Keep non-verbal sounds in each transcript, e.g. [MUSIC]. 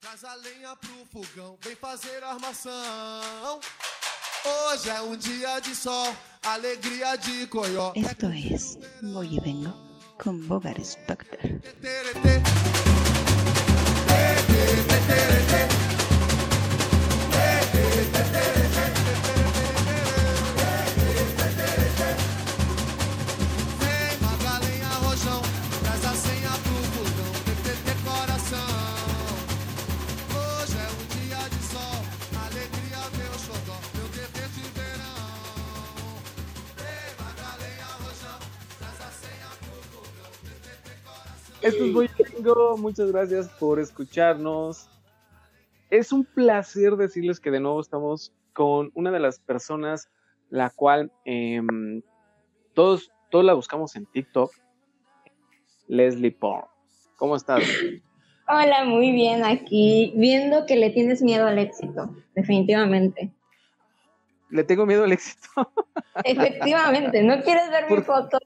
Traz a lenha pro fogão, vem fazer armação. Hoje é um dia de sol, alegria de coió. Esto es Voy y Vengo con Bogar Specter. Esto es Voy Vengo. Muchas gracias por escucharnos. Es un placer decirles que de nuevo estamos con una de las personas la cual em, todos, todos la buscamos en TikTok. Leslie Porn. ¿Cómo estás? Hola, muy bien aquí, viendo que le tienes miedo al éxito, definitivamente. Le tengo miedo al éxito. Efectivamente, no quieres ver mi foto.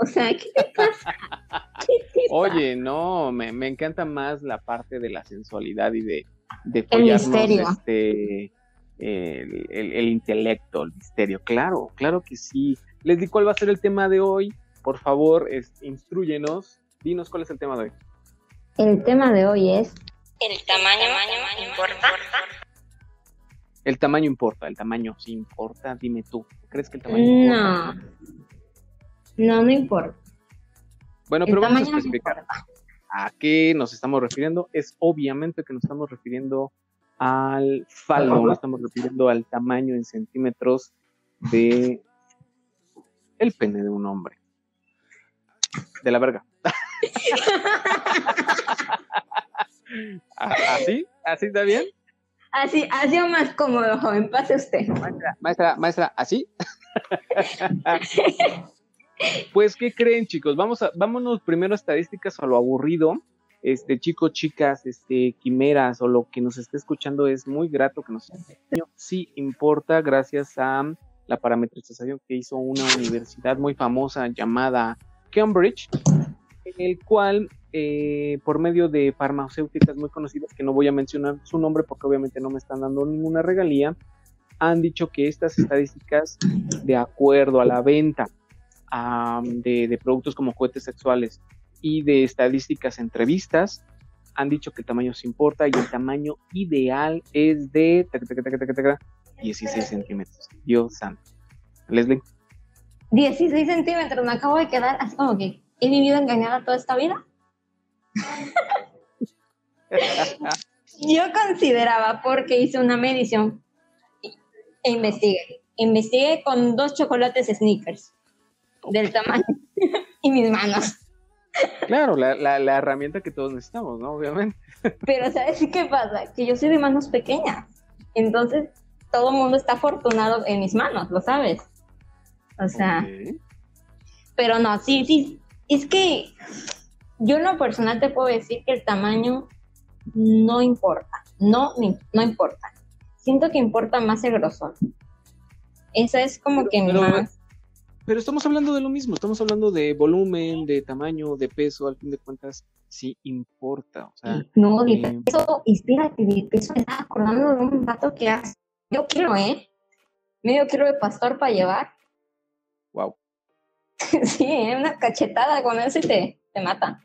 O sea, ¿qué te pasa? [LAUGHS] ¿Qué te Oye, no, me, me encanta más la parte de la sensualidad y de, de El misterio. este, el, el- el intelecto, el misterio. Claro, claro que sí. Les di cuál va a ser el tema de hoy. Por favor, es, instruyenos. Dinos cuál es el tema de hoy. El tema de hoy es El tamaño, importa. El tamaño importa, el tamaño sí importa. Dime tú, ¿crees que el tamaño importa? No. No, importa. Bueno, pero vamos a especificar a qué nos estamos refiriendo. Es obviamente que nos estamos refiriendo al falo, nos estamos refiriendo al tamaño en centímetros de el pene de un hombre. De la verga. ¿A- [LAUGHS] ¿Así? ¿Así está bien? Así, ha sido más cómodo, joven. Pase usted. Maestra, maestra, maestra, ¿así? [LAUGHS] pues, ¿qué creen, chicos? Vamos a, vámonos primero a estadísticas a lo aburrido. Este, chicos, chicas, este, quimeras o lo que nos esté escuchando es muy grato que nos sí importa gracias a la parametrización que hizo una universidad muy famosa llamada Cambridge, en el cual eh, por medio de farmacéuticas muy conocidas, que no voy a mencionar su nombre porque obviamente no me están dando ninguna regalía, han dicho que estas estadísticas, de acuerdo a la venta am, de, de productos como juguetes sexuales y de estadísticas entrevistas, han dicho que el tamaño se importa y el tamaño ideal es de tac, tac, tac, tac, tac, 16 centímetros. Dios santo. Leslie, 16 centímetros, me acabo de quedar así como que he vivido engañada toda esta vida. [LAUGHS] Yo consideraba, porque hice una medición e investigué. Investigué con dos chocolates sneakers [LAUGHS] del tamaño [LAUGHS] y mis manos. claro, la, la, la herramienta que todos necesitamos, ¿no? Obviamente. [LAUGHS] Pero ¿sabes qué pasa? Que yo soy de manos pequeñas. Entonces, todo el mundo está afortunado en mis manos, ¿lo sabes? O sea, pero no, sí, sí. Es que yo en lo personal te puedo decir que el tamaño no importa. No, ni- no importa. Siento que importa más el grosor. Esa es como Pero- que pero- más. Pero estamos hablando de lo mismo, estamos hablando de volumen, de tamaño, de peso, al fin de cuentas, sí importa. O sea, No, de eh, peso, espérate, de peso me estaba acordando de un vato que hace medio kilo, ¿eh? Medio kilo de pastor para llevar. wow. [LAUGHS] sí, ¿eh? una cachetada con eso y te, te mata.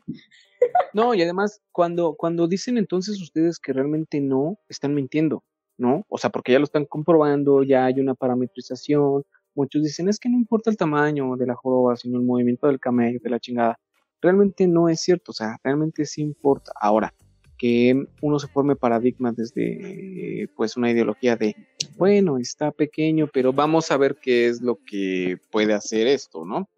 No, y además, cuando, cuando dicen entonces ustedes que realmente no, están mintiendo, ¿no? O sea, porque ya lo están comprobando, ya hay una parametrización. Muchos dicen, es que no importa el tamaño de la joroba, sino el movimiento del camello, de la chingada. Realmente no es cierto, o sea, realmente sí importa. Ahora, que uno se forme paradigmas desde, pues, una ideología de, bueno, está pequeño, pero vamos a ver qué es lo que puede hacer esto, ¿no?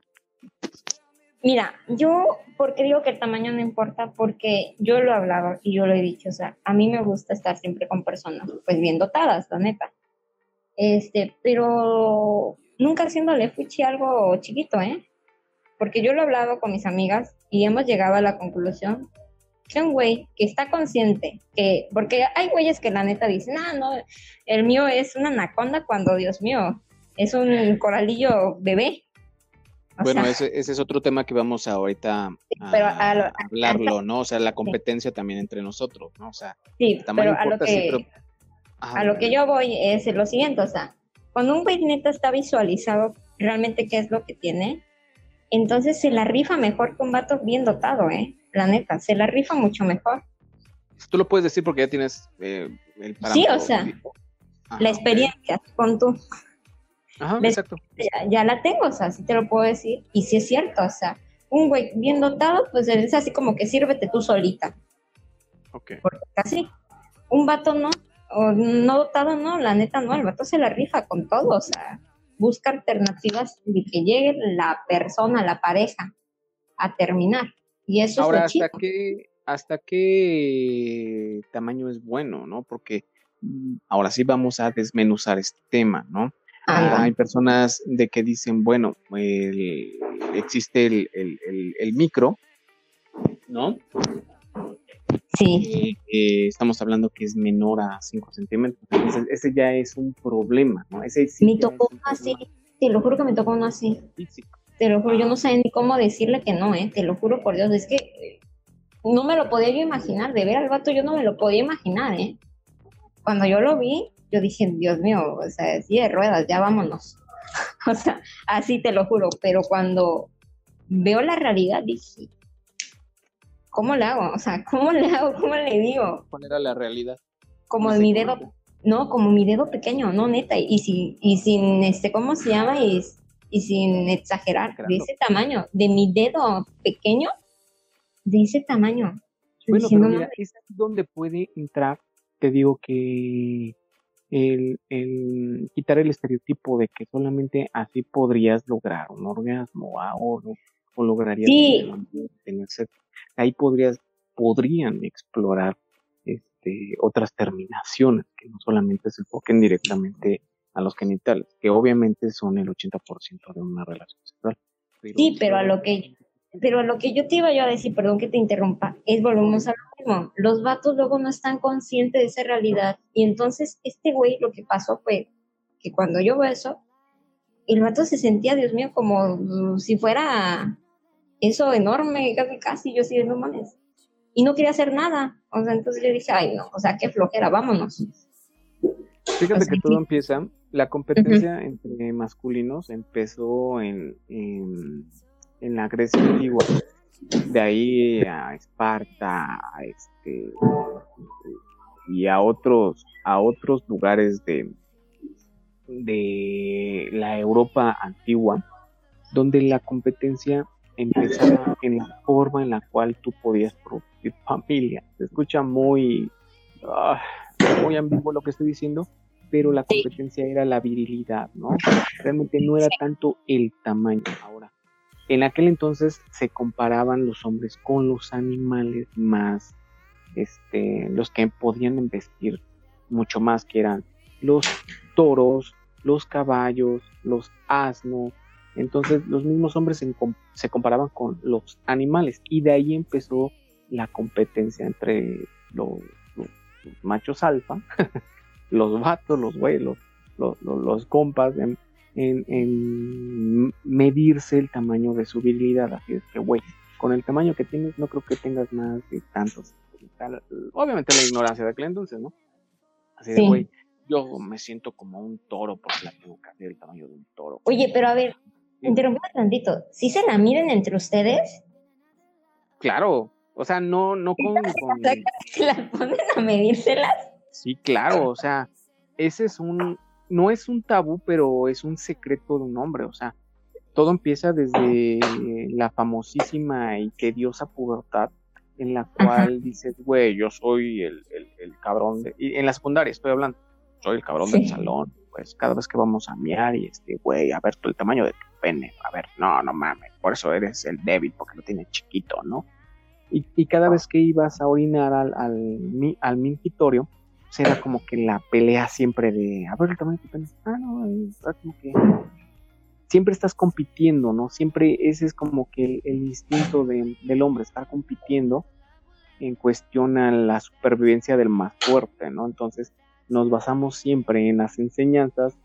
Mira, yo, porque digo que el tamaño no importa? Porque yo lo he hablado y yo lo he dicho, o sea, a mí me gusta estar siempre con personas, pues bien dotadas, la neta. Este, pero nunca haciéndole fuchi algo chiquito, ¿eh? Porque yo lo he hablado con mis amigas y hemos llegado a la conclusión que un güey que está consciente, que, porque hay güeyes que la neta dicen, ah, no, el mío es una anaconda cuando, Dios mío, es un coralillo bebé. O Bueno, sea, ese, ese es otro tema que vamos a ahorita a, pero a lo- a hablarlo, ¿no? O sea, la competencia también entre nosotros, ¿no? O sea, sí, pero a lo que, Ajá, a lo que yo voy es lo siguiente, o sea, cuando un güey neta está visualizado realmente qué es lo que tiene, entonces se la rifa mejor que un vato bien dotado, ¿eh? La neta, se la rifa mucho mejor. Tú lo puedes decir porque ya tienes eh, el Sí, o sea, Ajá, la experiencia con tú, Ajá, exacto. ya, ya la tengo, o sea, sí te lo puedo decir, y sí es cierto, o sea, un güey bien dotado, pues es así como que sírvete tú solita, Ok. porque así, un vato no, o no dotado no, la neta no, el vato se la rifa con todo, o sea, busca alternativas de que llegue la persona, la pareja, a terminar, y eso Ahora, es lo ¿hasta chido. qué, ¿hasta qué tamaño es bueno, no? Porque mm, ahora sí vamos a desmenuzar este tema, ¿no? Anda. Hay personas de que dicen, bueno, el- existe el, el- el- el micro, ¿no? Sí, Eh, estamos hablando que es menor a 5 centímetros. Entonces, ese ya es un problema, ¿no? Ese sí me tocó uno así, te lo juro que me tocó uno así. físico. Te lo juro, yo no sé ni cómo decirle que no, ¿eh? Te lo juro por Dios, es que eh, no me lo podía yo imaginar, de ver al vato yo no me lo podía imaginar, ¿eh? Cuando yo lo vi, yo dije, Dios mío, o sea, sí de ruedas, ya vámonos. [LAUGHS] o sea, así te lo juro, pero cuando veo la realidad dije, ¿cómo le hago? O sea, ¿cómo le hago? ¿Cómo le digo? ¿Cuál era la realidad? Como No mi cómo dedo, no, como mi dedo pequeño, no, neta, y, sin, y sin, este, ¿cómo se llama? Y, y sin exagerar, de ese tamaño, de mi dedo pequeño, de ese tamaño. Bueno, pero mira, es donde puede entrar, te digo que el, el quitar el estereotipo de que solamente así podrías lograr un orgasmo ah, o, o lograrías Sí. Ahí podrías, podrían explorar este, otras terminaciones que no solamente se enfoquen directamente a los genitales, que obviamente son el 80% de una relación sexual. Sí, pero a lo que pero a lo que yo te iba yo a decir, perdón que te interrumpa, es volvemos a lo mismo. Los vatos luego no están conscientes de esa realidad. Y entonces este güey lo que pasó fue que cuando yo veo eso, el vato se sentía, Dios mío, como si fuera eso enorme, casi casi, yo sí, no mames. Y no quería hacer nada. O sea, entonces yo dije, ay no, o sea, qué flojera, vámonos. Fíjate que sí. todo empieza, la competencia entre masculinos empezó en, en, en la Grecia antigua, de ahí a Esparta, a este, y a otros, a otros lugares de, de la Europa antigua, donde la competencia empezaba en la forma en la cual tú podías producir familia. Se escucha muy, ah, muy ambiguo lo que estoy diciendo, pero la Sí. competencia era la virilidad, ¿no? Realmente no era tanto el tamaño. Ahora, en aquel entonces se comparaban los hombres con los animales más, este, los que podían investir mucho más, que eran los toros, los caballos, los asnos. Entonces los mismos hombres se, se comparaban con los animales y de ahí empezó la competencia entre [LAUGHS] los, los- los machos alfa, los vatos, los güeyes, los, compas, en, en- en medirse el tamaño de su virilidad. Así es que, güey, con el tamaño que tienes, no creo que tengas más de tantos. Obviamente la ignorancia de aquel entonces, ¿no? Así de, Sí. güey, yo me siento como un toro porque la tengo que hacer el tamaño de un toro. Oye, pero a ver, Sí. interrumpa tantito. ¿Sí se la miden entre ustedes? Claro, o sea, no, no con, con- ¿Se las ponen a medírselas? Sí, claro, o sea, ese es un, no es un tabú, pero es un secreto de un hombre, o sea, todo empieza desde la famosísima y tediosa pubertad, en la cual dices, güey, yo soy el, el, el cabrón, de, y en la secundaria estoy hablando, soy el cabrón del salón, pues cada vez que vamos a miar y este, güey, a ver tú el tamaño de tu pene, a ver, no, no mames, por eso eres el débil, porque lo tienes chiquito, ¿no? Y, y cada vez que ibas a orinar al, al, al pues era como que la pelea siempre de, a ver el tamaño de tu pene, ah, no, está como que siempre estás compitiendo, ¿no? Siempre ese es como que el, el instinto de- del hombre, estar compitiendo en cuestión a la supervivencia del más fuerte, ¿no? Entonces nos basamos siempre en las enseñanzas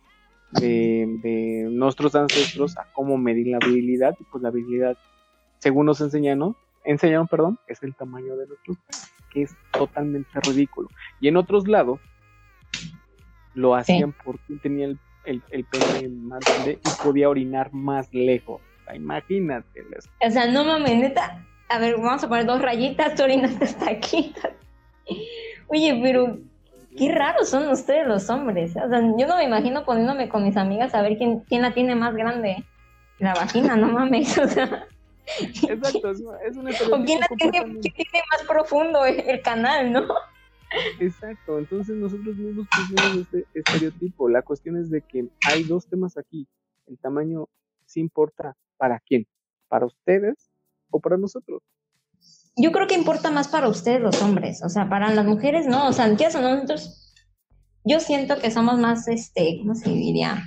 de, de nuestros ancestros a cómo medir la virilidad, y pues la virilidad, según nos enseñaron, enseñaron, perdón, es el tamaño de nuestros penes, que es totalmente ridículo. Y en otros lados lo hacían porque tenía el, el, el pene más grande y podía orinar más lejos. Imagínate. O sea, no mames, neta. A ver, vamos a poner dos rayitas, tú orinaste [LAUGHS] hasta aquí. Oye, pero qué raros son ustedes los hombres. O sea, yo no me imagino poniéndome con mis amigas a ver quién, quién la tiene más grande. La vagina, no mames. O sea, Exacto, es, es un [LAUGHS] o quién la tiene, quién tiene más profundo el canal, ¿no? Exacto, entonces nosotros mismos pusimos este estereotipo. La cuestión es de que hay dos temas aquí. El tamaño sí importa para quién, para ustedes o para nosotros. Yo creo que importa más para ustedes los hombres, o sea, para las mujeres no, o sea, ¿qué son nosotros? Yo siento que somos más, este, ¿cómo se diría?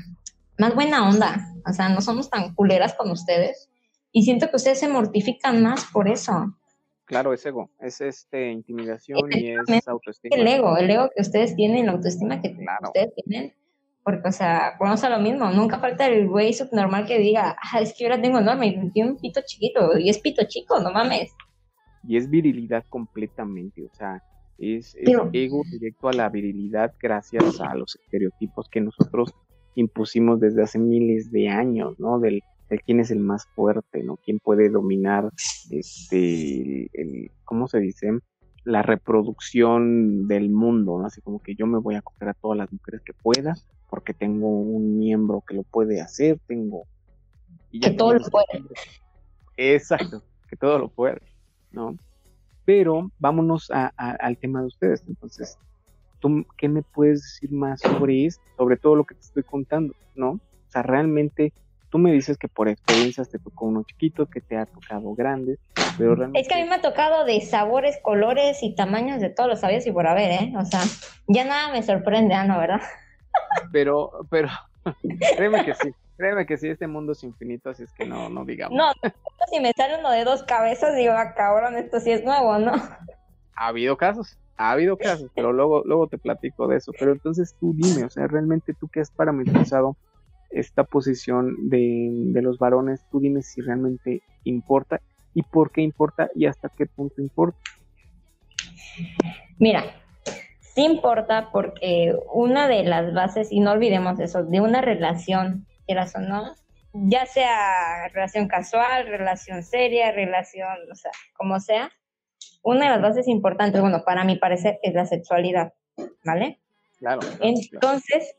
Más buena onda, o sea, no somos tan culeras con ustedes y siento que ustedes se mortifican más por eso. Claro, es ego, es este intimidación y es autoestima. El ego, el ego que ustedes tienen, la autoestima que Claro. ustedes tienen, porque, o sea, vamos a lo mismo, nunca falta el güey subnormal que diga, ah, es que yo la tengo enorme y tiene un pito chiquito, y es pito chico, no mames. Y es virilidad completamente, o sea, es, es Pero- ego directo a la virilidad gracias a los estereotipos que nosotros impusimos desde hace miles de años, ¿no? Del, del quién es el más fuerte, ¿no? Quién puede dominar, este, el, ¿cómo se dice? La reproducción del mundo, ¿no? Así como que yo me voy a coger a todas las mujeres que pueda, porque tengo un miembro que lo puede hacer, tengo... y Que todo lo puede. Exacto, que todo lo puede, ¿no? Pero vámonos a- a- al tema de ustedes. Entonces, ¿tú qué me puedes decir más sobre esto? Sobre todo lo que te estoy contando, ¿no? O sea, realmente tú me dices que por experiencias te tocó uno chiquito, que te ha tocado grande, pero realmente... Es que a mí me ha tocado de sabores, colores y tamaños de todos los sabios y por haber, ¿eh? O sea, ya nada me sorprende, ah, ¿no, verdad? Pero, pero, [LAUGHS] créeme que sí, créeme que sí, este mundo es infinito, así es que no, no digamos. No, [LAUGHS] si me sale uno de dos cabezas, digo, ah, cabrón, esto sí es nuevo, ¿no? Ha habido casos, ha habido casos, pero luego, luego te platico de eso. Pero entonces tú dime, o sea, realmente tú que has parametrizado esta posición de, de los varones, tú dime si realmente importa y por qué importa y hasta qué punto importa. Mira, sí importa porque una de las bases, y no olvidemos eso, de una relación, quieras o no, ya sea relación casual, relación seria, relación, o sea, como sea, una de las bases importantes, bueno, para mi parecer, es la sexualidad, ¿vale? Claro. claro, claro. Entonces,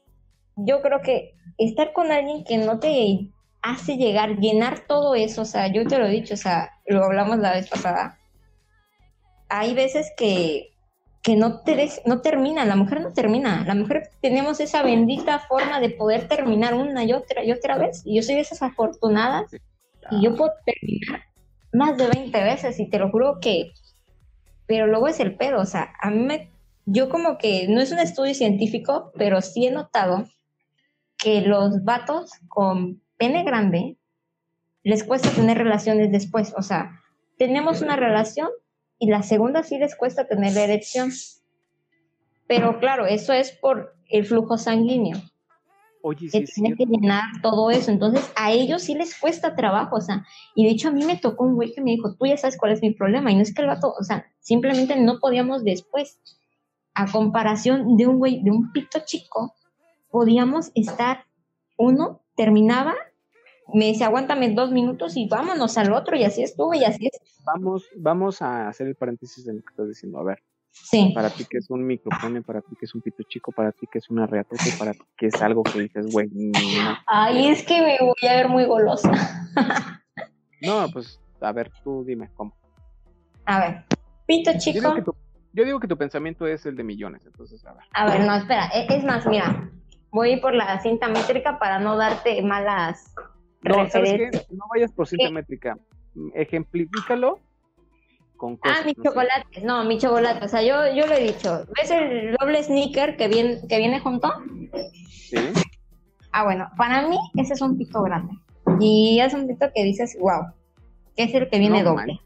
yo creo que estar con alguien que no te hace llegar, llenar todo eso, o sea, yo te lo he dicho, o sea, lo hablamos la vez pasada, hay veces que, que no, te des- no termina, la mujer no termina, la mujer tenemos esa bendita forma de poder terminar una y otra y otra vez, y yo soy de esas afortunadas, y yo puedo terminar más de 20 veces, y te lo juro que, pero luego es el pedo, o sea, a mí me yo como que no es un estudio científico, pero sí he notado que los vatos con pene grande les cuesta tener relaciones después. O sea, tenemos una relación y la segunda sí les cuesta tener la erección. Pero claro, eso es por el flujo sanguíneo, Oye, que sí, tiene que llenar todo eso. Entonces, a ellos sí les cuesta trabajo, o sea, y de hecho a mí me tocó un güey que me dijo, tú ya sabes cuál es mi problema, y no es que el vato, o sea, simplemente no podíamos después, a comparación de un güey, de un pito chico, podíamos estar, uno terminaba, me dice, aguántame dos minutos y vámonos al otro, y así estuve, y así es. Vamos, vamos a hacer el paréntesis de lo que estás diciendo. A ver, Sí, para ti que es un micropene, para ti que es un pito chico, para ti que es una reatote, para ti que es algo que dices, güey, ay, es que me voy a ver muy golosa. No, pues, a ver, tú dime cómo. A ver, pito Yo chico. digo, que tu, yo digo que tu pensamiento es el de millones, entonces, a ver. A ver, no, espera. e- Es más, mira, voy por la cinta métrica para no darte malas No, ¿sabes qué? No vayas por cinta métrica. Ejemplifícalo con cosas. Ah, mis no sé. chocolates. No, mi chocolate. O sea, yo, yo lo he dicho. ¿Ves el doble sneaker que viene, que viene junto? Sí. Ah, bueno, para mí ese es un pito grande. Y es un pito que dices, wow, que es el que viene No, doble.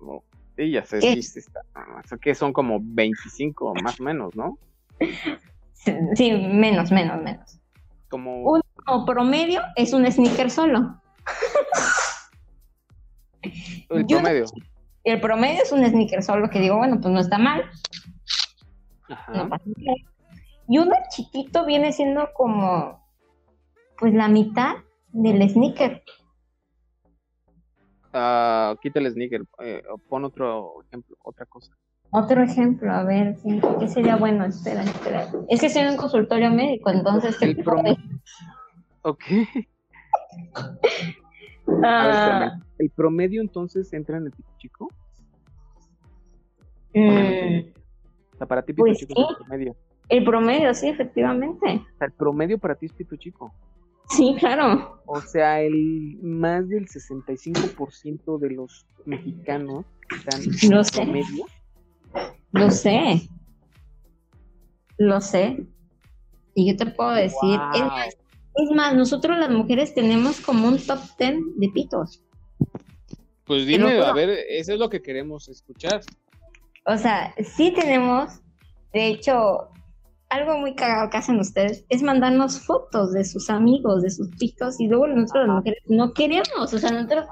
No, Sí, ya sé, sí, sí está. Sea, que son como 25 más o menos, ¿no? Sí, [LAUGHS] sí, menos, menos, menos. Como Un- como promedio es un sneaker solo. [LAUGHS] El Yo- promedio. El promedio es un sneaker solo que digo, bueno, pues no está mal, Ajá. no pasa nada. Y uno chiquito viene siendo como, pues la mitad del sneaker. Ah, quita el sneaker. eh, pon otro ejemplo, otra cosa. Otro ejemplo, a ver, ¿qué, qué sería bueno? Espera, espera. Es que estoy en un consultorio médico, entonces... ¿qué El [LAUGHS] promedio. decir? Ok. A ver, espérame. El promedio entonces entra en el pito chico. mm, O sea, para ti pito Pues chico sí. es el promedio. el promedio, sí, efectivamente. O sea, el promedio para ti es pito chico. Sí, claro. O sea, el más del 65% de los mexicanos están Lo en sé. promedio. Lo sé. Lo sé. Y yo te puedo decir, es, más, es más, nosotros las mujeres tenemos como un top 10 de pitos. Pues dime, a ver, eso es lo que queremos escuchar. O sea, sí tenemos, de hecho, algo muy cagado que hacen ustedes es mandarnos fotos de sus amigos, de sus pitos, y luego nosotros las mujeres no queremos. O sea, nosotros,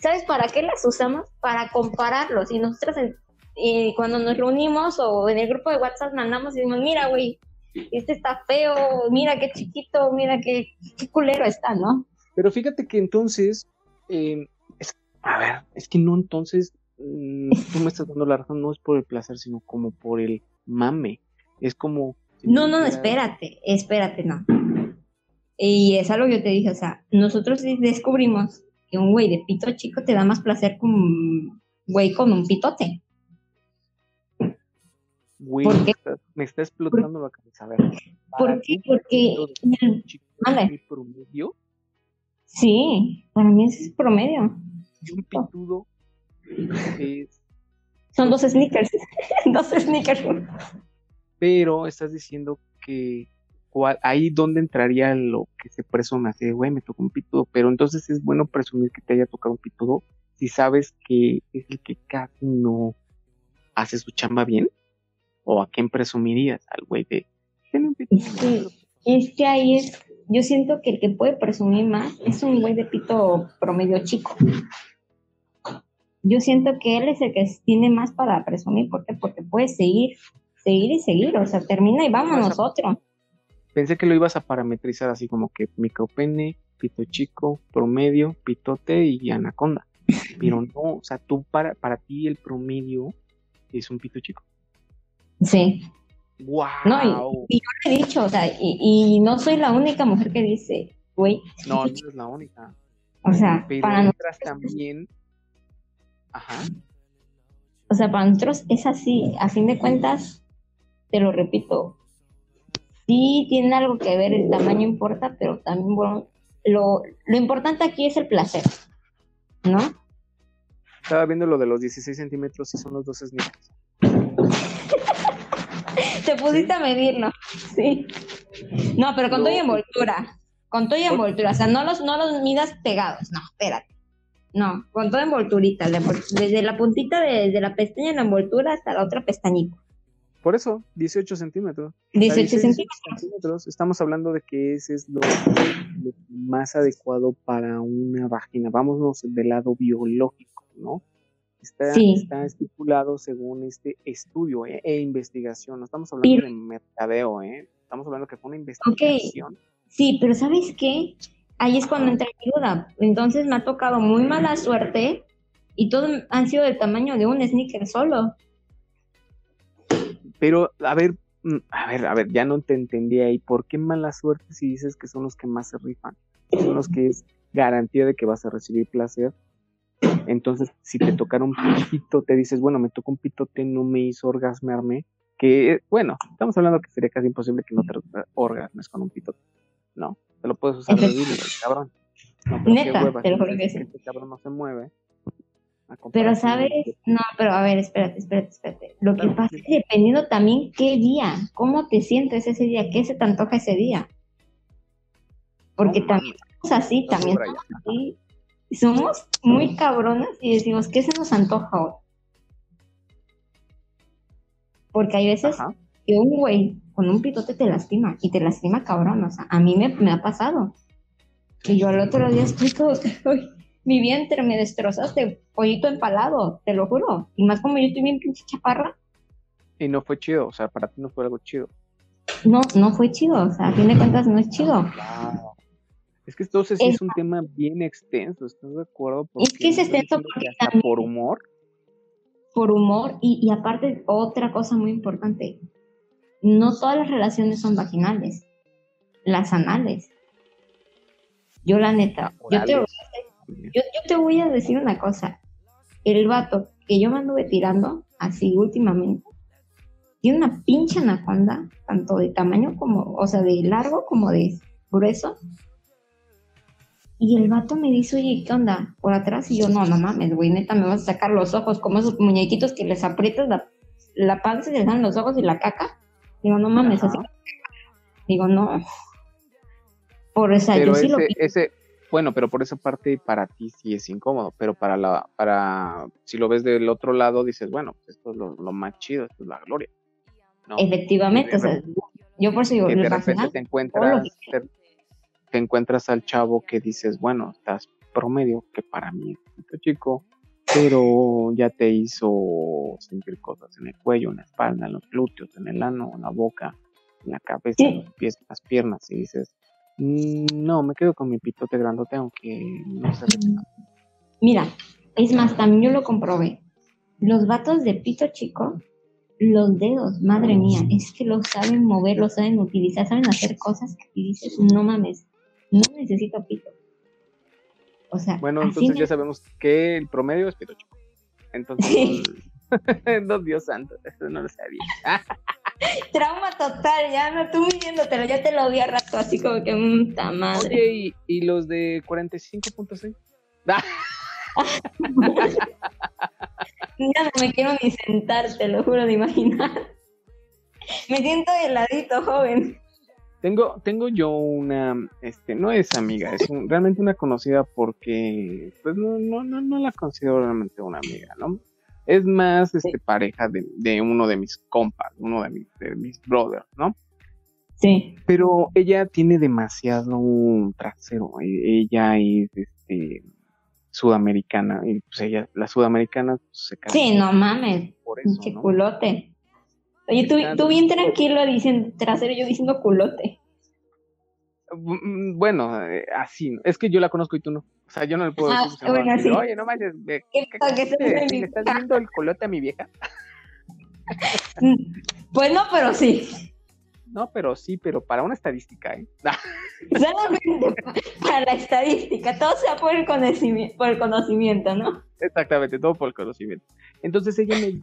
¿sabes para qué las usamos? Para compararlos. Y nosotros en- eh, cuando nos reunimos o en el grupo de WhatsApp mandamos y decimos, mira, güey, este está feo, mira qué chiquito, mira qué, qué culero está, ¿no? Pero fíjate que entonces, eh, a ver, es que no entonces, mm, tú me estás dando la razón, no es por el placer, sino como por el mame. Es como... si No, no, no, espérate, espérate, no. Y es algo que yo te dije, o sea, nosotros descubrimos que un güey de pito chico te da más placer que un güey con un pitote. Güey, ¿Por me qué? está, me está explotando la cabeza. A ver, ¿Por qué? Porque el promedio sí, para mí ese es promedio. Y un pitudo es... Son dos sneakers, [LAUGHS] dos sneakers. Pero estás diciendo que ahí donde entraría lo que se presume, así de, güey, me tocó un pitudo, pero entonces es bueno presumir que te haya tocado un pitudo si sabes que es el que casi no hace su chamba bien, o a quién presumirías, al güey de, "Tiene un pitudo". Es que ahí es, yo siento que el que puede presumir más es un güey de pito promedio chico. Yo siento que él es el que tiene más para presumir, ¿por qué? Porque puede seguir, seguir y seguir, o sea, termina y vámonos otro. Pensé que lo ibas a parametrizar así como que micropene, pito chico, promedio, pitote y anaconda. [LAUGHS] Pero no, o sea, tú para, para ti el promedio es un pito chico. Sí. ¡Wow! No, y, y yo lo he dicho, o sea, y, y no soy la única mujer que dice, güey, No, no es la única. o sea, Pero para nosotros, también. Ajá. o sea, para nosotros es así, a fin de cuentas, te lo repito, sí tiene algo que ver, el tamaño importa, pero también, bueno, lo, lo importante aquí es el placer, ¿no? Estaba viendo lo de los 16 centímetros y son los dos sneakers. Te pusiste a medirlo, sí. No, pero con No. toda envoltura, con toda envoltura, o sea, no los, no los midas pegados, no, espérate. No, con toda envolturita, desde la puntita de, de la pestaña en la envoltura hasta la otra pestañita. Por eso, 18 centímetros. O sea, 18 16 centímetros. centímetros. Estamos hablando de que ese es lo, lo más adecuado para una vagina. Vámonos del lado biológico, ¿no? Está, Sí. está estipulado según este estudio eh, e investigación. No estamos hablando Pero- de mercadeo, ¿eh? Estamos hablando que fue una investigación. Sí, pero ¿sabes qué? Ahí es cuando entra mi duda. Entonces me ha tocado muy mala suerte y todos han sido del tamaño de un sneaker solo. Pero, a ver, mm, a ver, a ver, ya no te entendí ahí. ¿Por qué mala suerte si dices que son los que más se rifan? Son los que es garantía de que vas a recibir placer. Entonces, si te tocara un pito, te dices, bueno, me tocó un pitote, no me hizo orgasmearme. Que, bueno, estamos hablando que sería casi imposible que no te orgasmes con un pitote. No, te lo puedes usar de cabrón. No, pero Neta, hueva, te lo juro que sí. Este cabrón no se mueve. Pero sabes, no, pero a ver, espérate, espérate, espérate. Lo que pasa es que dependiendo también qué día, cómo te sientes ese día, qué se te antoja ese día. Porque No también mames, somos así, no, también somos así. Somos muy cabronas y decimos, ¿qué se nos antoja hoy? Porque hay veces Ajá. que un güey con un pitote te lastima y te lastima cabrón, o sea, a mí me, me ha pasado. Y yo al otro día estoy [LAUGHS] todo, mi vientre me destrozaste, pollito empalado, te lo juro. Y más como yo estoy bien pinche chaparra. Y no fue chido, o sea, para ti no fue algo chido. No, no fue chido, o sea, a fin de cuentas no es chido. Wow. Es que entonces sí es un tema bien extenso, ¿estás de acuerdo? Es que es yo extenso porque hasta también- por humor, por humor y, y aparte otra cosa muy importante, no todas las relaciones son vaginales, las anales. Yo la neta, yo te, yo te voy a decir una cosa, el vato que yo me anduve tirando así últimamente, tiene una pinche anaconda, tanto de tamaño como, o sea, de largo como de grueso. Y el vato me dice, oye, ¿qué onda? Por atrás. Y yo, no, no mames, güey, neta, me vas a sacar los ojos como esos muñequitos que les aprietas la, la panza y les dan los ojos y la caca. Digo, no mames, Ajá. así. Digo, no. Por esa, pero yo sí ese, lo vi. ese, bueno, pero por esa parte para ti sí es incómodo, pero para la, para, si lo ves del otro lado, dices, bueno, pues esto es lo, lo más chido, esto es la gloria. ¿no? Efectivamente, o sea, yo por eso digo, que de repente te encuentras, que te, te encuentras al chavo que dices, bueno, estás promedio, que para mí es poquito chico, pero ya te hizo sentir cosas en el cuello, en la espalda, en los glúteos, en el ano, en la boca, en la cabeza, en los pies, en las piernas, y dices, "Mm, no, me quedo con mi pitote grandote, aunque no se Mira, es más, también yo lo comprobé. Los vatos de pito chico, los dedos, madre mía, es que lo saben mover, lo saben utilizar, saben hacer cosas que dices, no mames, no necesito pito. O sea, Bueno, entonces me- ya sabemos que el promedio es pito chico. Entonces, Sí. [LAUGHS] no, Dios santo, eso no lo sabía. [LAUGHS] Trauma total, ya no estuve viéndotelo, ya te lo vi a rato, así como que, puta madre. Oye, ¿y, y los de 45.6? Ah, Ya no me quiero ni sentar, te lo juro de imaginar. Me siento heladito, joven. Tengo, tengo yo una, este, no es amiga, es un- realmente una conocida porque, pues no, no, no, no la considero realmente una amiga, ¿no? Es más, este, pareja de, de uno de mis compas, uno de mis, de mis brothers, ¿no? Sí. Pero ella tiene demasiado trasero, e- ella es, este, sudamericana, y pues ella, las sudamericanas pues, se Sí, no mames, por eso, ¿no? culote. Oye, tú, tú bien tranquilo diciendo trasero, yo diciendo culote. Mm, Bueno, eh, así, es que yo la conozco y tú no. O sea, yo no le puedo Ah, decir, bueno, sí. oye, no manches, ¿Qué ¿qué- qué- mi ¿le estás viendo el colote a mi vieja? [LAUGHS] Pues no, pero sí. No, pero sí, pero para una estadística, ¿eh? [LAUGHS] Solamente para la estadística, todo sea por el conocimiento, por el conocimiento, ¿no? Exactamente, todo por el conocimiento. Entonces ella me...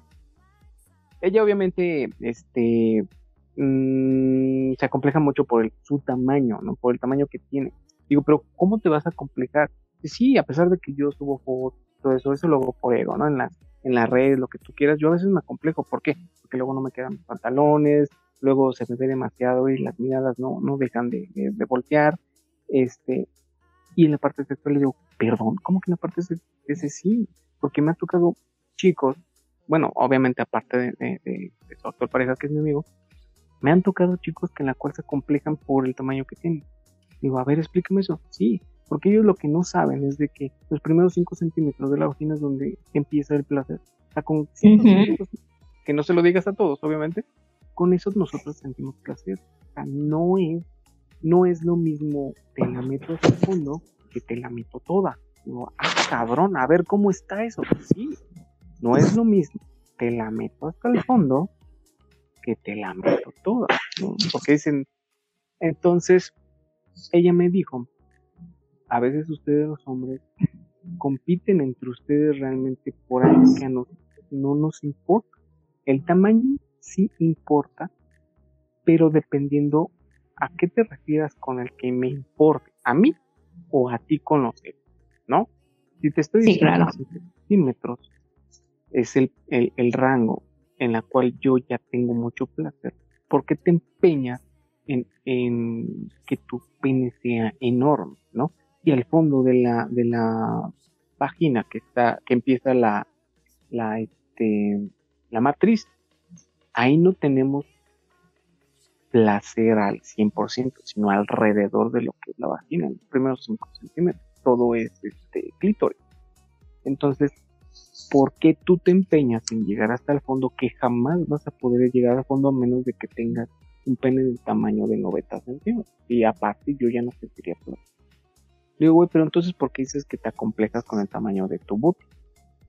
Ella obviamente, este, mm, se acompleja mucho por el, su tamaño, ¿no? Por el tamaño que tiene. Digo, pero ¿cómo te vas a complejar? Sí, a pesar de que yo subo fotos, todo eso, eso lo hago por ego, ¿no? En las, en las redes, lo que tú quieras, yo a veces me complejo. ¿Por qué? Porque luego no me quedan pantalones, luego se me ve demasiado y las miradas no, no dejan de, de, de voltear. Este, y en la parte sexual le digo, perdón, ¿cómo que en la parte sexual? Ese sí, porque me ha tocado chicos, bueno, obviamente aparte de, de, de, de su actual pareja que es mi amigo, me han tocado chicos que en la cual se complejan por el tamaño que tienen. Digo, a ver, explícame eso. Sí, porque ellos lo que no saben es de que los primeros 5 centímetros de la vagina es donde empieza el placer. O sea, con cinco Ujú. centímetros, que no se lo digas a todos, obviamente, con eso nosotros sentimos placer. O sea, no es, no es lo mismo te la meto hasta el fondo que te la meto toda. Digo, ah, cabrón, a ver cómo está eso. Sí, no es lo mismo te la meto hasta el fondo que te la meto toda. ¿no? Porque dicen, entonces, ella me dijo, a veces ustedes los hombres compiten entre ustedes realmente por algo que a nosotros no nos importa. El tamaño sí importa, pero dependiendo a qué te refieras con el que me importe, a mí o a ti con los ¿no? Si te estoy Sí, diciendo claro. 5 centímetros es el, el, rango en la cual yo ya tengo mucho placer, ¿por qué te empeñas en, en que tu pene sea enorme, ¿no? Y al fondo de la, de la vagina que está, que empieza la, la, este, la matriz, ahí no tenemos placer al 100%, sino alrededor de lo que es la vagina, los primeros 5 centímetros. Todo es este clítoris. Entonces, ¿por qué tú te empeñas en llegar hasta el fondo que jamás vas a poder llegar al fondo a menos de que tengas un pene del tamaño de 90 centímetros? Y aparte yo ya no sentiría placer. Le digo, güey, pero entonces, ¿por qué dices que te acomplejas con el tamaño de tu bote?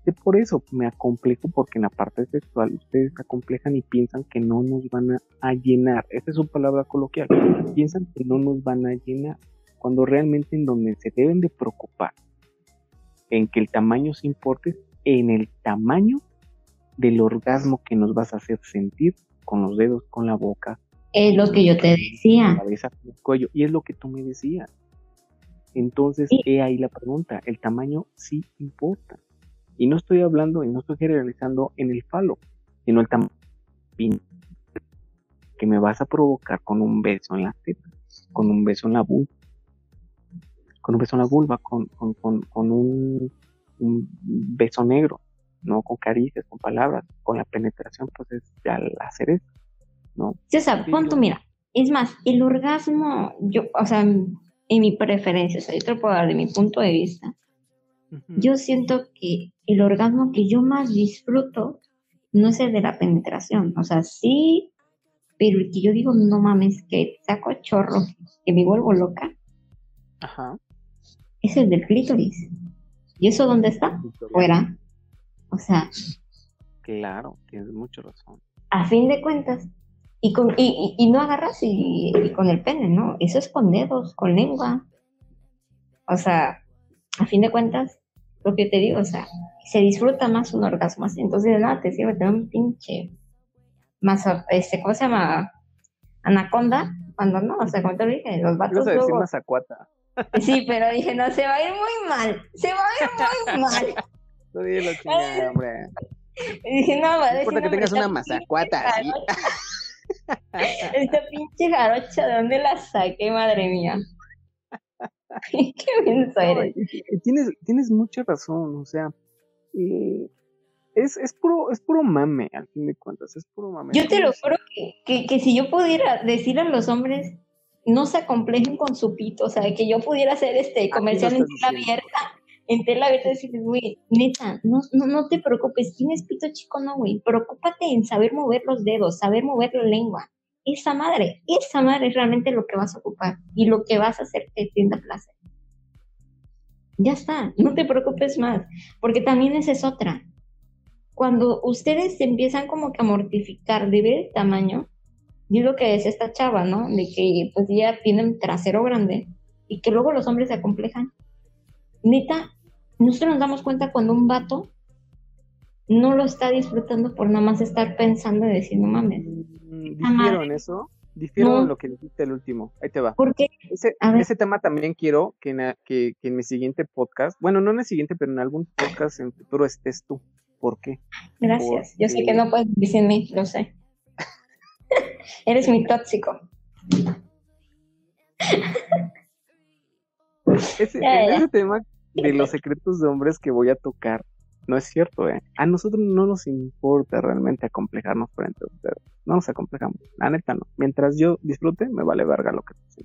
De por eso me acomplejo porque en la parte sexual ustedes se acomplejan y piensan que no nos van a, a llenar. Esa es su palabra coloquial. Piensan que no nos van a llenar. Cuando realmente en donde se deben de preocupar en que el tamaño se importe en el tamaño del orgasmo que nos vas a hacer sentir con los dedos, con la boca, Es lo que yo te la decía. cabeza, con el cuello. Y es lo que tú me decías. Entonces, Sí. he ahí la pregunta. El tamaño sí importa. Y no estoy hablando y no estoy generalizando en el falo, sino el tamaño que me vas a provocar con un beso en la teta, con un beso en la vulva, con un beso en la vulva, con, con, con, con un, un beso negro, no con caricias, con palabras, con la penetración, pues es ya la cereza, ¿no? César, Sí, pon tú, mira, es más, el orgasmo, yo, o sea, en mi preferencia, o sea, yo te lo puedo dar de mi punto de vista, yo siento que el orgasmo que yo más disfruto no es el de la penetración, o sea, sí, pero el que yo digo, no mames, que saco chorro, que me vuelvo loca, Ajá. es el del clítoris. ¿Y eso dónde está? Fuera. O sea, Claro, tienes mucha razón. a fin de cuentas, y, con, y, y- y no agarras y, y con el pene, ¿no? Eso es con dedos, con lengua. O sea, a fin de cuentas, lo que te digo, o sea, se disfruta más un orgasmo así. Entonces, de nada te sirve tener un pinche más, este, ¿cómo se llama? Anaconda, cuando no, o sea, como te lo dije, los vatos decir luego- mazacuata. [LAUGHS] Sí, pero dije, no, se va a ir muy mal, se va a ir muy mal. No dilo, chingada, hombre. Y dije, no, va a No importa que decir, tengas "Hombre, una mazacuata así. Esta pinche jarocha, ¿de dónde la saqué, madre mía? [LAUGHS] Qué menso No, eres. tienes, tienes mucha razón, o sea, eh, es, es puro, es puro mame, al fin de cuentas, es puro mame. Yo te lo juro que, que, que si yo pudiera decirle a los hombres, no se acomplejen con su pito, o sea, que yo pudiera hacer este comercial en tela abierta, en tela abierta, decirles, güey, neta, no, no, no te preocupes, tienes pito chico, no, güey, preocúpate en saber mover los dedos, saber mover la lengua. Esa madre, esa madre es realmente lo que vas a ocupar y lo que vas a hacer que tienda placer. Ya está, no te preocupes más, porque también esa es otra. Cuando ustedes se empiezan como que a mortificar de ver el tamaño, y es lo que decía esta chava, ¿no? De que pues ya tienen trasero grande y que luego los hombres se acomplejan. Neta, nosotros nos damos cuenta cuando un vato no lo está disfrutando por nada más estar pensando y decir, no mames. Mm, en eso, difiero No. lo que dijiste el último. Ahí te va. Porque, Ese, A ver. ese tema también quiero que en, que, que en mi siguiente podcast, bueno, no en el siguiente, pero en algún podcast en futuro estés tú. ¿Por qué? gracias, yo sé Porque- que no puedes mí, lo sé. [LAUGHS] Eres mi tóxico. Ese, tema de los secretos de hombres que voy a tocar no es cierto, ¿eh? A nosotros no nos importa realmente acomplejarnos frente a ustedes. No nos acomplejamos. La neta no. Mientras yo disfrute, me vale verga lo que tú.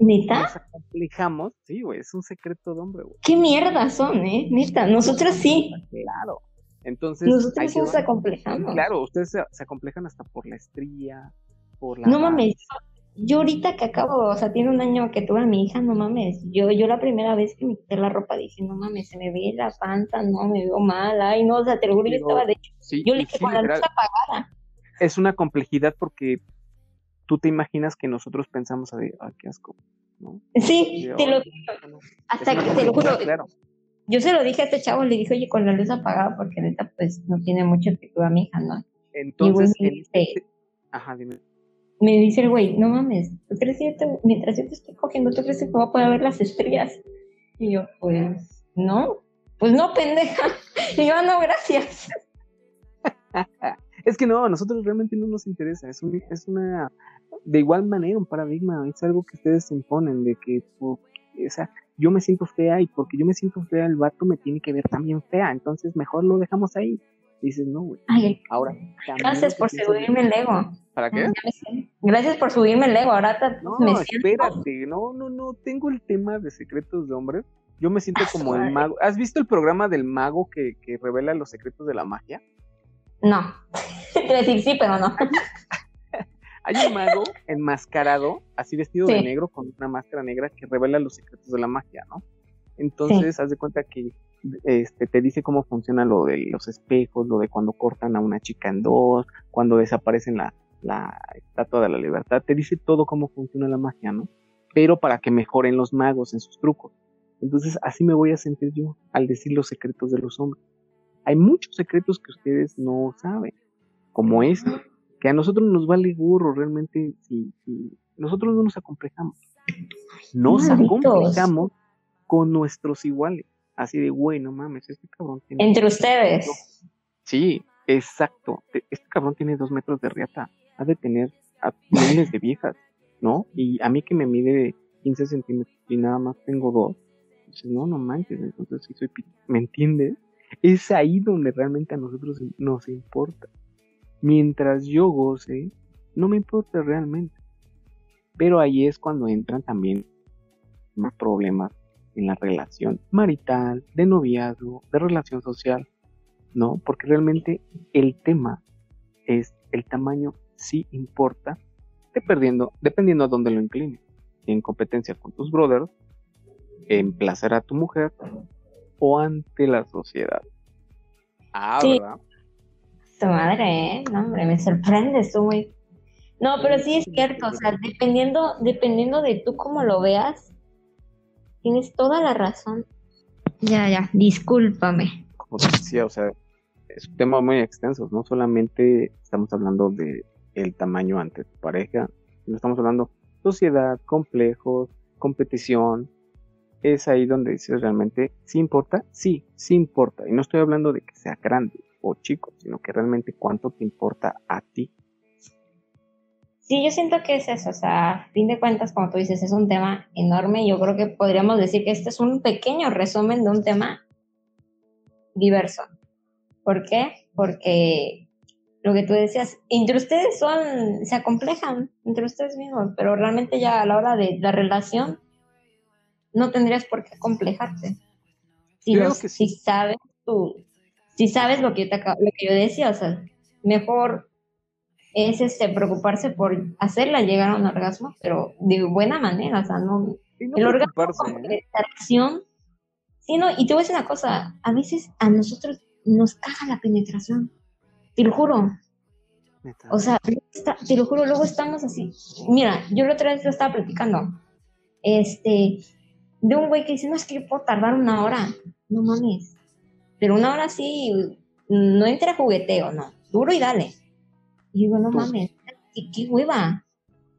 ¿Neta? Nos acomplejamos, sí, güey, es un secreto de hombre, güey. ¿Qué mierda son, eh? Neta, nosotros sí. Claro. Entonces, Nosotros nos acomplejamos. Claro, ustedes se, se acomplejan hasta por la estría, por la. No mames, yo ahorita que acabo, o sea, tiene un año que tuve a mi hija, no mames, yo, yo la primera vez que me quité la ropa dije, no mames, se me ve la panza, no, me veo mal, ay, no, o sea, te lo juro, yo estaba, de hecho, Sí, yo le dije sí, con la luz apagada, es una complejidad porque tú te imaginas que nosotros pensamos así, ay, qué asco, ¿no? sí, te lo. Es hasta que te lo juro, claro. Yo se lo dije a este chavo, le dije, oye, con la luz apagada, porque neta, pues, no tiene mucho actitud a mi hija, ¿no? Entonces, me dice- este- ajá, dime. Me dice el güey, no mames, ¿tú crees que yo te- mientras yo te estoy cogiendo, ¿tú crees que voy a poder ver las estrellas? Y yo, pues, no, pues no, pendeja. [LAUGHS] Y yo, "Ah, no, gracias. [LAUGHS] Es que no, a nosotros realmente no nos interesa, es, un- es una, de igual manera, un paradigma, es algo que ustedes se imponen, de que, por- o sea, yo me siento fea y porque yo me siento fea, el vato me tiene que ver también fea, entonces mejor lo dejamos ahí. Dices, no, güey, ahora. gracias por seducirme el ego. ¿Para qué? Gracias por subirme el ego. Ahora te- No, me siento. espérate, no, no, no, tengo el tema de secretos de hombres. Yo me siento Ah, como el mago. ¿Has visto el programa del mago que, que revela los secretos de la magia? No. [LAUGHS] A decir sí, pero no. Hay un mago [LAUGHS] enmascarado, así vestido de negro, con una máscara negra que revela los secretos de la magia, ¿no? Entonces, haz de cuenta que este, te dice cómo funciona lo de los espejos, lo de cuando cortan a una chica en dos, cuando desaparecen la, la estatua de la libertad, te dice todo cómo funciona la magia, ¿no? Pero para que mejoren los magos en sus trucos. Entonces, así me voy a sentir yo al decir los secretos de los hombres. Hay muchos secretos que ustedes no saben, como este, que a nosotros nos vale burro realmente si, si nosotros no nos acomplejamos. Nos Malditos. acomplejamos con nuestros iguales. Así de, güey, no mames, este cabrón tiene... Entre ustedes. Sí, exacto. Te- Este cabrón tiene dos metros de riata. Ha de tener a miles de viejas, ¿no? Y a mí que me mide 15 centímetros y nada más tengo dos. Dices, no, no manches, entonces sí soy... ¿Me entiendes? Es ahí donde realmente a nosotros nos importa. Mientras yo goce, no me importa realmente. Pero ahí es cuando entran también más problemas en la relación marital, de noviazgo, de relación social, ¿no? Porque realmente el tema es el tamaño sí importa, dependiendo, dependiendo a dónde lo inclines. Si en competencia con tus brothers, en placer a tu mujer o ante la sociedad. Ah, Sí. ¿verdad? Tu madre, ¿eh? No, hombre, me sorprendes tú muy. No, pero sí es cierto, o sea, dependiendo, dependiendo de tú cómo lo veas, tienes toda la razón. Ya, ya, discúlpame. como te decía, o sea, es un tema muy extenso, no solamente estamos hablando de el tamaño ante tu pareja, sino estamos hablando sociedad, complejos, competición. Es ahí donde dices realmente, ¿sí importa? Sí, sí importa. Y no estoy hablando de que sea grande o chico, sino que realmente cuánto te importa a ti. Sí, yo siento que es eso, o sea, a fin de cuentas, como tú dices, es un tema enorme. Yo creo que podríamos decir que este es un pequeño resumen de un tema diverso. ¿Por qué? Porque lo que tú decías, entre ustedes son, se acomplejan, entre ustedes mismos, pero realmente ya a la hora de la relación no tendrías por qué acomplejarte. Si, los- que sí. si sabes tú, si sabes lo que yo te acabo- lo que yo decía, o sea, mejor es este preocuparse por hacerla llegar a un orgasmo, pero de buena manera, o sea, no, no el orgasmo como ¿eh? acción. Sí, no, y te voy a decir una cosa, a veces a nosotros nos caga la penetración, te lo juro, o sea, está- te lo juro, luego estamos así, mira, yo la otra vez lo estaba platicando, este, de un güey que dice, no, es que yo puedo tardar una hora, no mames, pero una hora sí, no entre jugueteo, no, duro y dale. Y digo, no Tú. mames, qué, qué hueva.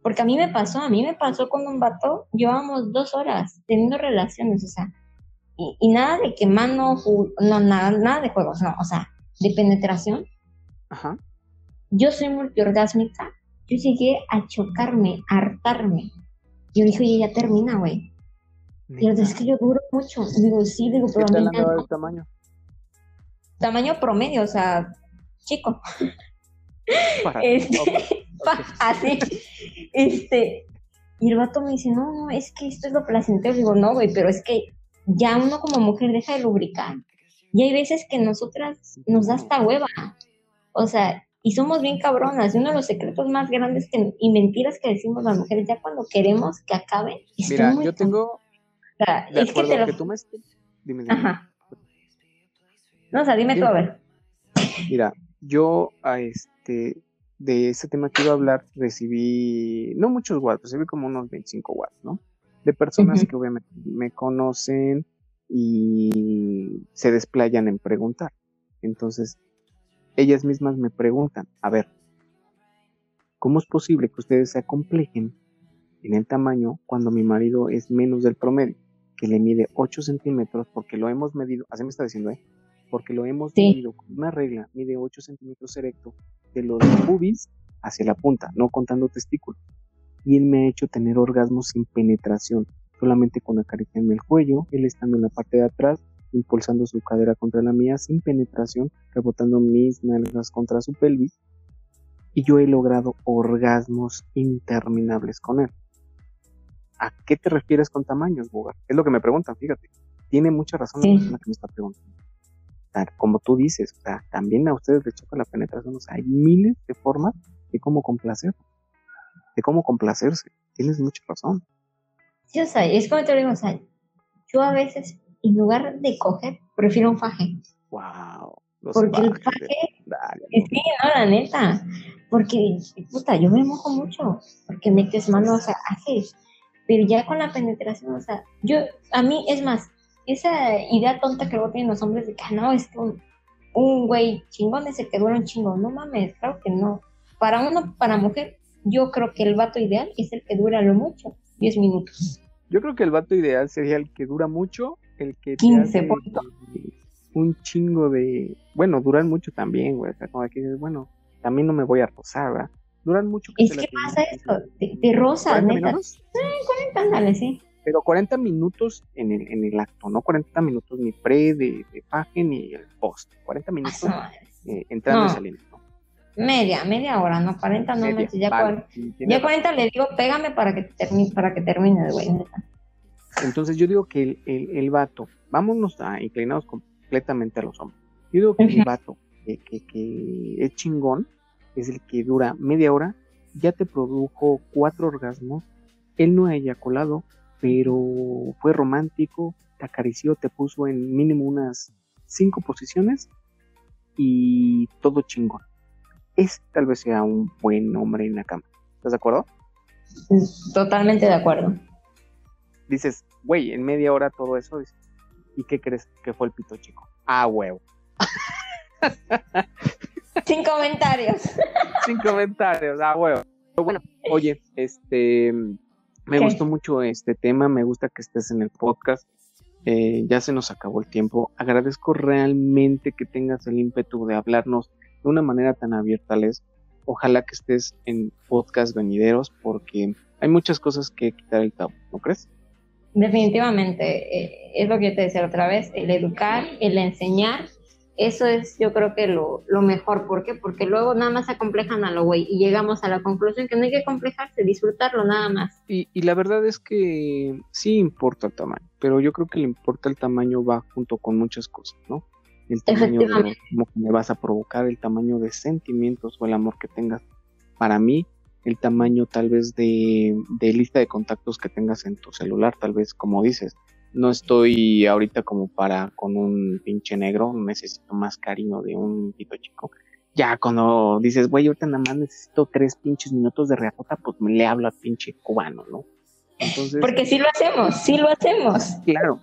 Porque a mí me pasó, a mí me pasó con un vato, llevábamos dos horas teniendo relaciones, o sea, y, y nada de que mano, no, nada, nada de juegos, no, o sea, de penetración. Ajá. Yo soy multiorgásmica, yo llegué a chocarme, a hartarme. Yo dije, oye, ya termina, güey. Y es que yo duro mucho. Digo, sí, digo, ¿Qué pero a mí da el tamaño? Tamaño promedio, o sea, chico. Para- [LAUGHS] Este, así. Este, y el vato me dice, no, no, es que esto es lo placentero. Digo, no, güey, pero es que ya uno como mujer deja de lubricar. Y hay veces que nosotras nos da esta hueva. O sea, y somos bien cabronas. Y uno de los secretos más grandes que, y mentiras que decimos las mujeres, ya cuando queremos que acabe, estoy Mira, yo tengo, tonta. de Es que te lo... que tú me... Dime, dime. Ajá. No, o sea, dime tú, a ver. Mira, yo a este de ese tema que iba a hablar recibí no muchos watts, recibí como unos 25 watts, ¿no? De personas que obviamente me conocen y se desplayan en preguntar. Entonces, ellas mismas me preguntan, a ver, ¿cómo es posible que ustedes se acomplejen en el tamaño cuando mi marido es menos del promedio? Que le mide 8 centímetros porque lo hemos medido, así me está diciendo, ¿eh? Porque lo hemos Sí. medido con una regla, mide 8 centímetros erecto de los pubis hacia la punta, no contando testículos. Y él me ha hecho tener orgasmos sin penetración, solamente con acariciarme el cuello, él estando en la parte de atrás, impulsando su cadera contra la mía sin penetración, rebotando mis nalgas contra su pelvis. y yo he logrado orgasmos interminables con él. ¿A qué te refieres con tamaños, Bogar? Es lo que me preguntan, fíjate. Tiene mucha razón la persona que me está preguntando. Como tú dices, o sea, también a ustedes les choca la penetración. O sea, hay miles de formas de cómo complacer, de cómo complacerse. Tienes mucha razón. Sí, o sea, es como te digo, o sea, yo a veces, en lugar de coger, prefiero un faje. Wow. Porque el faje, sí, no, la neta, porque, puta, yo me mojo mucho, porque metes mano, o sea, haces, pero ya con la penetración, o sea, yo, a mí, es más, esa idea tonta que luego tienen los hombres de que, ah, no, es que un, un güey chingón es el que dura un chingo, no mames, claro que no. Para uno, para mujer, yo creo que el vato ideal es el que dura lo mucho, 10 minutos. Yo creo que el vato ideal sería el que dura mucho, el que 15 un chingo de, bueno, duran mucho también, güey, o sea, como que bueno, también no me voy a rozar, ¿verdad? Duran mucho. Que es que pasa eso, te, rozas, neta. Sí, 40, ándale, sí. Pero 40 minutos en el, en el acto, no 40 minutos ni pre de, de ni el post, 40 minutos eh, entrando y saliendo. Media, media hora, no 40 no media, ya, 40, ya 40 le digo, pégame para que termine, para que termine, güey. Entonces yo digo que el, el, el vato, vámonos a inclinados completamente a los hombres. Yo digo que el vato que, que, que, es chingón es el que dura media hora, ya te produjo cuatro orgasmos, él no ha eyaculado, pero fue romántico, te acarició, te puso en mínimo unas cinco posiciones y todo chingón ese tal vez sea un buen hombre en la cama. ¿Estás de acuerdo? Totalmente de acuerdo. Dices, güey, en media hora todo eso. ¿Y qué crees que fue el pito chico? Ah, huevo. [LAUGHS] Sin comentarios. Sin comentarios, ah, huevo. bueno, oye, este, me gustó mucho este tema, me gusta que estés en el podcast. Eh, ya se nos acabó el tiempo. Agradezco realmente que tengas el ímpetu de hablarnos de una manera tan abierta, Les. Ojalá que estés en podcast venideros porque hay muchas cosas que quitar el tabú, ¿no crees? Definitivamente, eh, es lo que yo te decía otra vez, el educar, el enseñar, eso es yo creo que lo, lo mejor. ¿Por qué? Porque luego nada más se acomplejan a lo güey y llegamos a la conclusión que no hay que complejarse, disfrutarlo nada más. Y, y la verdad es que sí importa el tamaño, pero yo creo que le importa el tamaño va junto con muchas cosas, ¿no? el tamaño de que me vas a provocar, el tamaño de sentimientos o el amor que tengas para mí, el tamaño tal vez de, lista de contactos que tengas en tu celular, tal vez como dices, no estoy ahorita como para con un pinche negro, necesito más cariño de un pito chico. Ya cuando dices, güey, ahorita nada más necesito tres pinches minutos de reacota, pues me le hablo a pinche cubano, ¿no? Entonces, Porque sí lo hacemos, sí lo hacemos. Claro,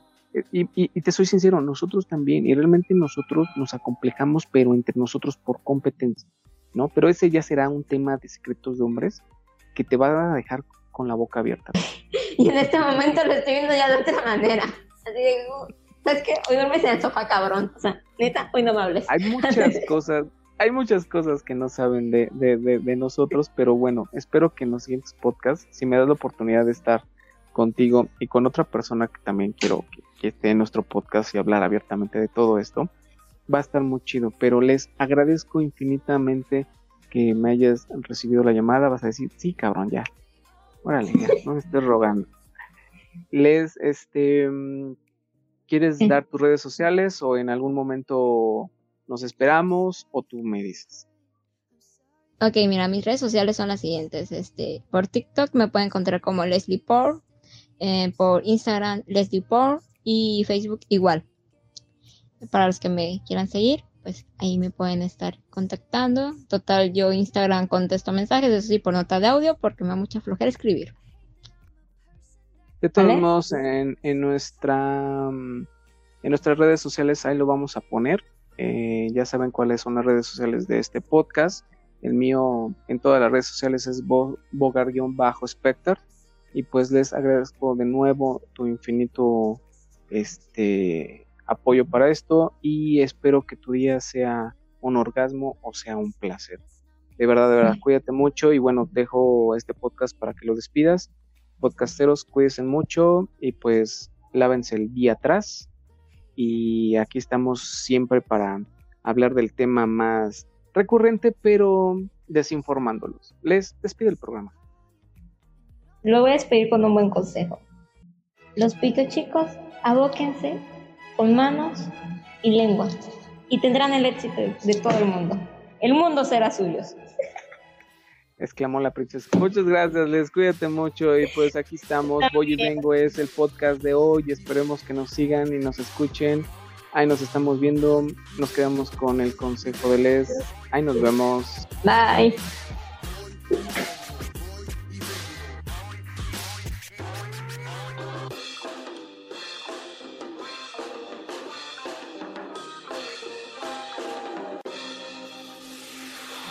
y, te soy sincero, nosotros también, y realmente nosotros nos acomplejamos, pero entre nosotros por competencia, ¿no? Pero ese ya será un tema de secretos de hombres que te va a dejar con la boca abierta. [LAUGHS] Y en este momento lo estoy viendo ya de otra manera. Así de, ¿sabes qué? Hoy duermes en el sofá, cabrón. O sea, neta, hoy no me hables. Hay muchas [LAUGHS] cosas, hay muchas cosas que no saben de, de, de, de nosotros, pero bueno, espero que en los siguientes podcasts, si me das la oportunidad de estar contigo y con otra persona que también quiero que, que esté en nuestro podcast y hablar abiertamente de todo esto. Va a estar muy chido, pero les agradezco infinitamente que me hayas recibido la llamada. Vas a decir, sí, cabrón, ya. Órale, ya, no me estés rogando. Les, este, ¿quieres dar tus redes sociales o en algún momento nos esperamos o tú me dices? Ok, mira, mis redes sociales son las siguientes. Este, por TikTok me pueden encontrar como Leslie Por, eh, por Instagram Leslie Por, y Facebook igual. Para los que me quieran seguir, pues ahí me pueden estar contactando. Total, yo Instagram contesto mensajes, eso sí, por nota de audio, porque me da mucha flojera escribir. De todos modos, en, nuestra, en nuestras redes sociales ahí lo vamos a poner. Eh, ya saben cuáles son las redes sociales de este podcast. El mío en todas las redes sociales es bogar-specter. Y pues les agradezco de nuevo tu infinito este apoyo para esto y espero que tu día sea un orgasmo o sea un placer. De verdad, de verdad, cuídate mucho y bueno, dejo este podcast para que lo despidas. Podcasteros, cuídense mucho y pues lávense el día atrás y aquí estamos siempre para hablar del tema más recurrente, pero desinformándolos. Les despido el programa. Lo voy a despedir con un buen consejo. Los pito chicos, abóquense con manos y lengua y tendrán el éxito de todo el mundo. El mundo será suyo. exclamó la princesa. Muchas gracias, les cuídate mucho y pues aquí estamos. Voy y vengo es el podcast de hoy. Esperemos que nos sigan y nos escuchen. Ahí nos estamos viendo. Nos quedamos con el consejo de Les. Ahí nos vemos. Bye.